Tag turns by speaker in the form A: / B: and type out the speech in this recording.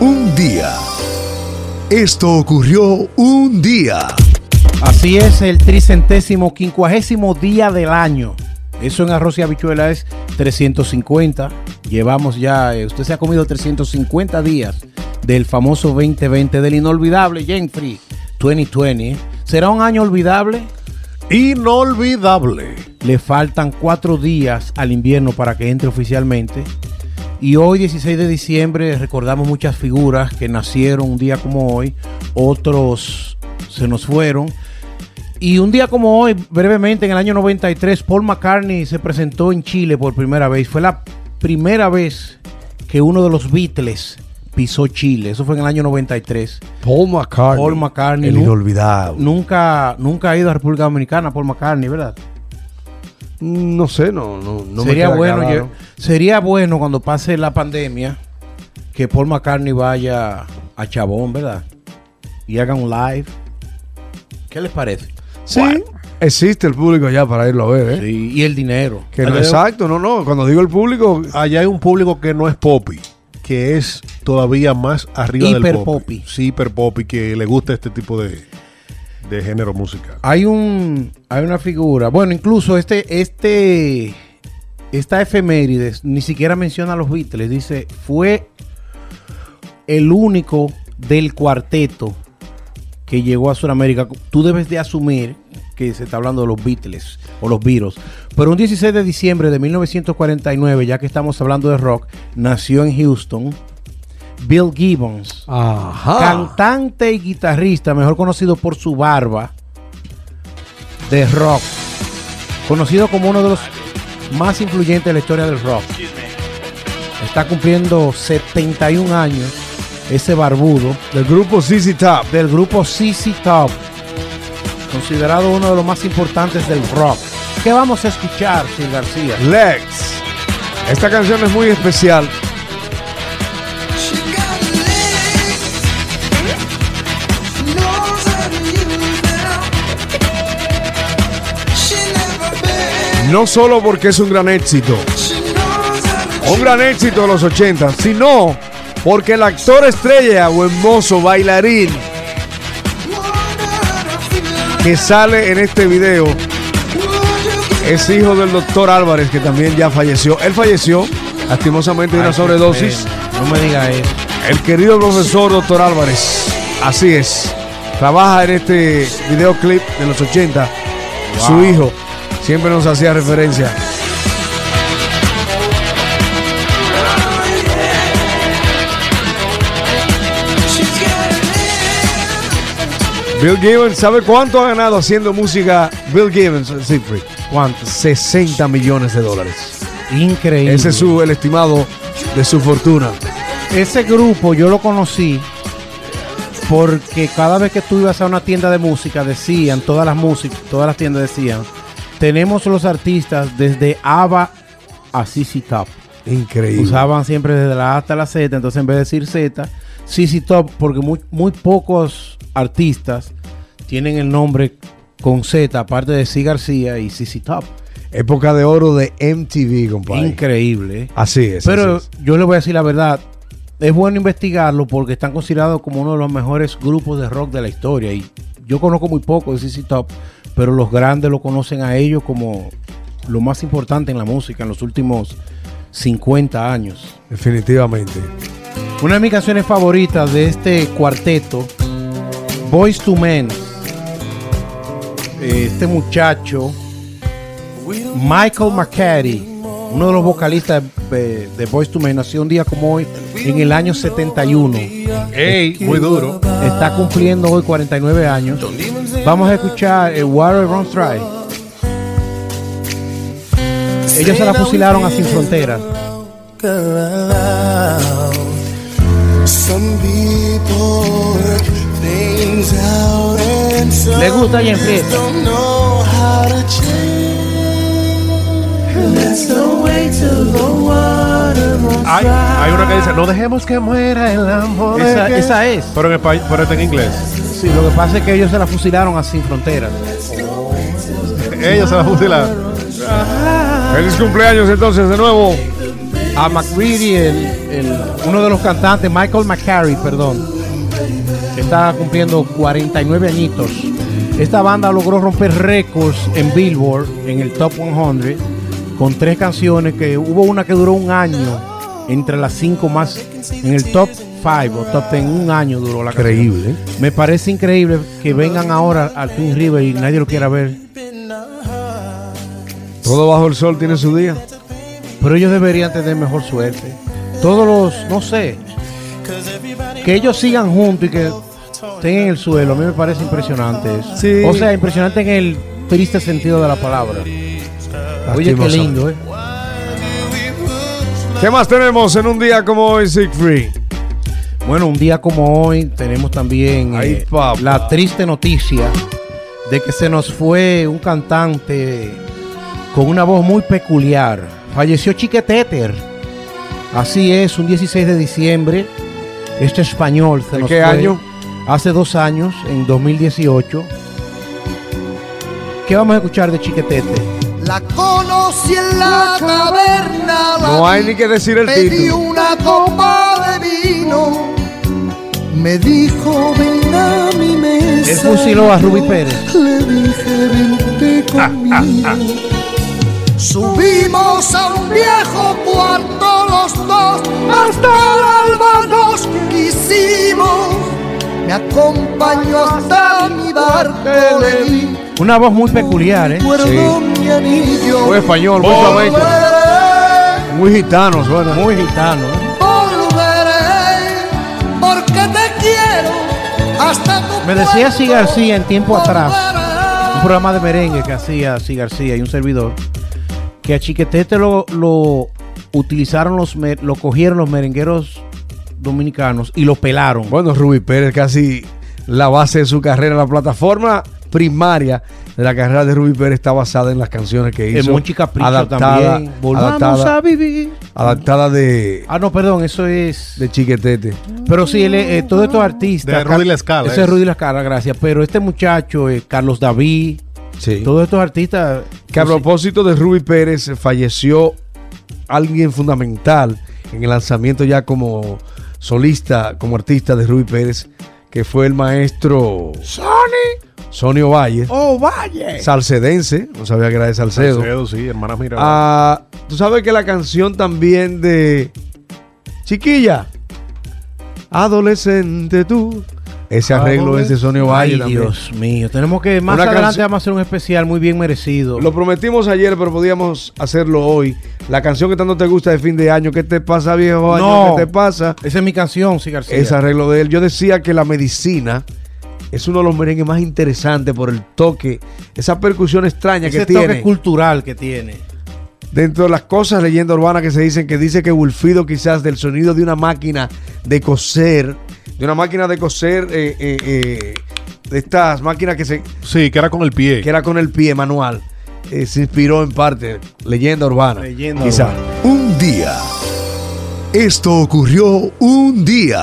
A: Un día. Esto ocurrió un día.
B: Así es el tricentésimo quincuagésimo día del año. Eso en arroz y habichuela es 350. Llevamos ya, eh, usted se ha comido 350 días del famoso 2020, del inolvidable Jenfrey 2020. ¿Será un año olvidable?
C: Inolvidable.
B: Le faltan cuatro días al invierno para que entre oficialmente. Y hoy, 16 de diciembre, recordamos muchas figuras que nacieron un día como hoy, otros se nos fueron. Y un día como hoy, brevemente, en el año 93, Paul McCartney se presentó en Chile por primera vez. Fue la primera vez que uno de los Beatles pisó Chile. Eso fue en el año 93.
C: Paul McCartney.
B: Paul McCartney.
C: El inolvidable.
B: Nunca, nunca ha ido a República Dominicana, Paul McCartney, ¿verdad?
C: No sé, no, no, no me
B: sería
C: queda
B: bueno, sería bueno cuando pase la pandemia que Paul McCartney vaya a Chabón, ¿verdad? Y haga un live. ¿Qué les parece?
C: Sí, existe el público allá para irlo a ver, ¿eh?
B: Sí, y el dinero.
C: Que no, exacto, no, no. Cuando digo el público,
D: Allá hay un público que no es poppy, que es todavía más arriba
B: Hiper
D: del poppy.
B: poppy.
D: Sí, hiper poppy, que le gusta este tipo de, de género musical.
B: Hay un hay una figura. Bueno, incluso este este esta efemérides ni siquiera menciona a los Beatles, dice, fue el único del cuarteto que llegó a Sudamérica. Tú debes de asumir que se está hablando de los Beatles o los Beatles. Pero un 16 de diciembre de 1949, ya que estamos hablando de rock, nació en Houston Bill Gibbons
C: ajá.
B: cantante y guitarrista, mejor conocido por su barba de rock, conocido como uno de los más influyentes de la historia del rock. Está cumpliendo 71 años ese barbudo
C: Del grupo CC Top.
B: del grupo CC Top, considerado uno de los más importantes del rock. ¿Qué vamos a escuchar, Sir García?
C: Lex. Esta canción es muy especial. No solo porque es un gran éxito, un gran éxito de los 80, sino porque el actor estrella o hermoso bailarín que sale en este video es hijo del doctor Álvarez, que también ya falleció. Él falleció, lastimosamente, de una sobredosis.
B: No me diga eso.
C: El querido profesor doctor Álvarez. Así es. Trabaja en este videoclip de los 80. Su hijo siempre nos hacía referencia. Bill Gibbons, ¿sabe cuánto ha ganado haciendo música Bill Gibbons, Siegfried?
B: ¿Cuánto?
C: 60 millones de dólares.
B: Increíble.
C: Ese es su, el estimado de su fortuna.
B: Ese grupo yo lo conocí porque cada vez que tú ibas a una tienda de música decían, todas las músicas, todas las tiendas decían, tenemos los artistas desde ABBA a CC Top.
C: Increíble.
B: Usaban siempre desde la A hasta la Z, entonces en vez de decir Z, CC Top, porque muy, muy pocos artistas tienen el nombre con Z, aparte de C. García y CC Top.
C: Época de oro de MTV, compadre.
B: Increíble.
C: Así es.
B: Pero
C: así es.
B: yo le voy a decir la verdad. Es bueno investigarlo porque están considerados como uno de los mejores grupos de rock de la historia. Y yo conozco muy poco de CC Top, pero los grandes lo conocen a ellos como lo más importante en la música en los últimos 50 años.
C: Definitivamente.
B: Una de mis canciones favoritas de este cuarteto, Boys to Men. Eh, Este muchacho, Michael McCarty, uno de los vocalistas de, de Boys to Men, nació un día como hoy, en el año 71.
D: ¡Ey! Muy duro.
B: Está cumpliendo hoy 49 años. Vamos a escuchar el Water Runs Dry. Ellos se la fusilaron a Sin Fronteras. ¿Le gusta y en fiesta?
E: don't know how to change. That's the way to the runs
D: Hay, hay una que dice, no dejemos que muera el amor.
B: Esa,
D: que-".
B: esa es.
D: Pero en español, pero está en inglés.
B: Sí, lo que pasa es que ellos se la fusilaron a Sin Fronteras.
D: Ellos se van a fusilar.
C: Feliz cumpleaños entonces de nuevo.
B: A McReady, el, el uno de los cantantes, Michael McCarry, perdón, está cumpliendo 49 añitos. Esta banda logró romper récords en Billboard, en el Top 100, con tres canciones que hubo una que duró un año, entre las cinco más, en el Top 5 o Top 10, un año duró la canción.
C: Increíble.
B: Me parece increíble que vengan ahora al Twin River y nadie lo quiera ver.
C: Todo bajo el sol tiene su día.
B: Pero ellos deberían tener mejor suerte. Todos los, no sé, que ellos sigan juntos y que estén en el suelo, a mí me parece impresionante eso.
C: Sí.
B: O sea, impresionante en el triste sentido de la palabra. Oye, qué lindo, ¿eh?
C: ¿Qué más tenemos en un día como hoy, Siegfried?
B: Bueno, un día como hoy tenemos también
C: Ay,
B: eh, la triste noticia de que se nos fue un cantante con una voz muy peculiar. Falleció Chiqueteter. Así es, un 16 de diciembre. Este español se
C: ¿En
B: nos
C: qué
B: fue
C: año?
B: Hace dos años, en 2018. ¿Qué vamos a escuchar de Chiquetete?
E: La conocí en la taberna. la
C: No hay ni que decir el
E: Pedí
C: título.
E: una copa de vino. Me dijo, ven a mi mesa.
B: Él fusiló a Ruby Pérez.
E: Le dije, vente conmigo. Subimos a un viejo cuarto los dos, hasta el alba nos quisimos. Me acompañó hasta mi barco, le
B: Una voz muy peculiar, ¿eh?
E: anillo.
C: Muy español, muy flamenco. Muy gitano, suena.
B: Muy gitano, ¿eh?
E: volveré, porque te quiero hasta tu
B: Me decía Si García en tiempo atrás. un programa de merengue que hacía Si García y un servidor, que a Chiquetete lo, lo utilizaron los, me- lo cogieron los merengueros dominicanos y lo pelaron.
C: Bueno, Ruby Pérez casi la base de su carrera, la plataforma primaria de la carrera de Ruby Pérez está basada en las canciones que
B: En
C: hizo.
B: Monchi Capricho
C: adaptada,
B: también. Volvamos
C: adaptada,
B: a vivir.
C: adaptada de,
B: Ah, no, perdón, eso es.
C: de Chiquetete.
B: Pero sí, él, eh, todos estos artistas.
D: De Rudy La Scala,
B: Ese es. Rudy La Scala, gracias. Pero este muchacho, eh, Carlos David,
C: Sí.
B: todos estos artistas.
C: Que a propósito de Ruby Pérez, falleció alguien fundamental en el lanzamiento ya como solista, como artista de Ruby Pérez, que fue el maestro
B: ¡Sony!
C: Sonio Valle,
B: ¡Oh, vaya!
C: salcedense, no sabía que era de Salcedo.
D: Salcedo, sí, hermana mira.
C: Ah, Tú sabes que la canción también de Chiquilla, adolescente tú, ese arreglo es de Sonio Valle
B: Ay,
C: también.
B: Dios mío. Tenemos que. Más
C: Una
B: adelante vamos a hacer un especial muy bien merecido.
C: Lo prometimos ayer, pero podíamos hacerlo hoy. La canción que tanto te gusta de fin de año, ¿qué te pasa, viejo año?
B: No.
C: ¿Qué te pasa?
B: Esa es mi canción, sí, García.
C: Ese arreglo de él. Yo decía que la medicina es uno de los merengues más interesantes por el toque, esa percusión extraña
B: Ese
C: que
B: toque
C: tiene.
B: cultural que tiene.
C: Dentro de las cosas, leyenda urbana que se dicen, que dice que Wilfido quizás del sonido de una máquina de coser, de una máquina de coser, eh, eh, eh, de estas máquinas que se
D: Sí, que era con el pie.
C: que era con el pie manual, eh, se inspiró en parte, leyenda urbana.
B: Leyenda
C: quizás.
B: urbana.
A: Un día. Esto ocurrió un día.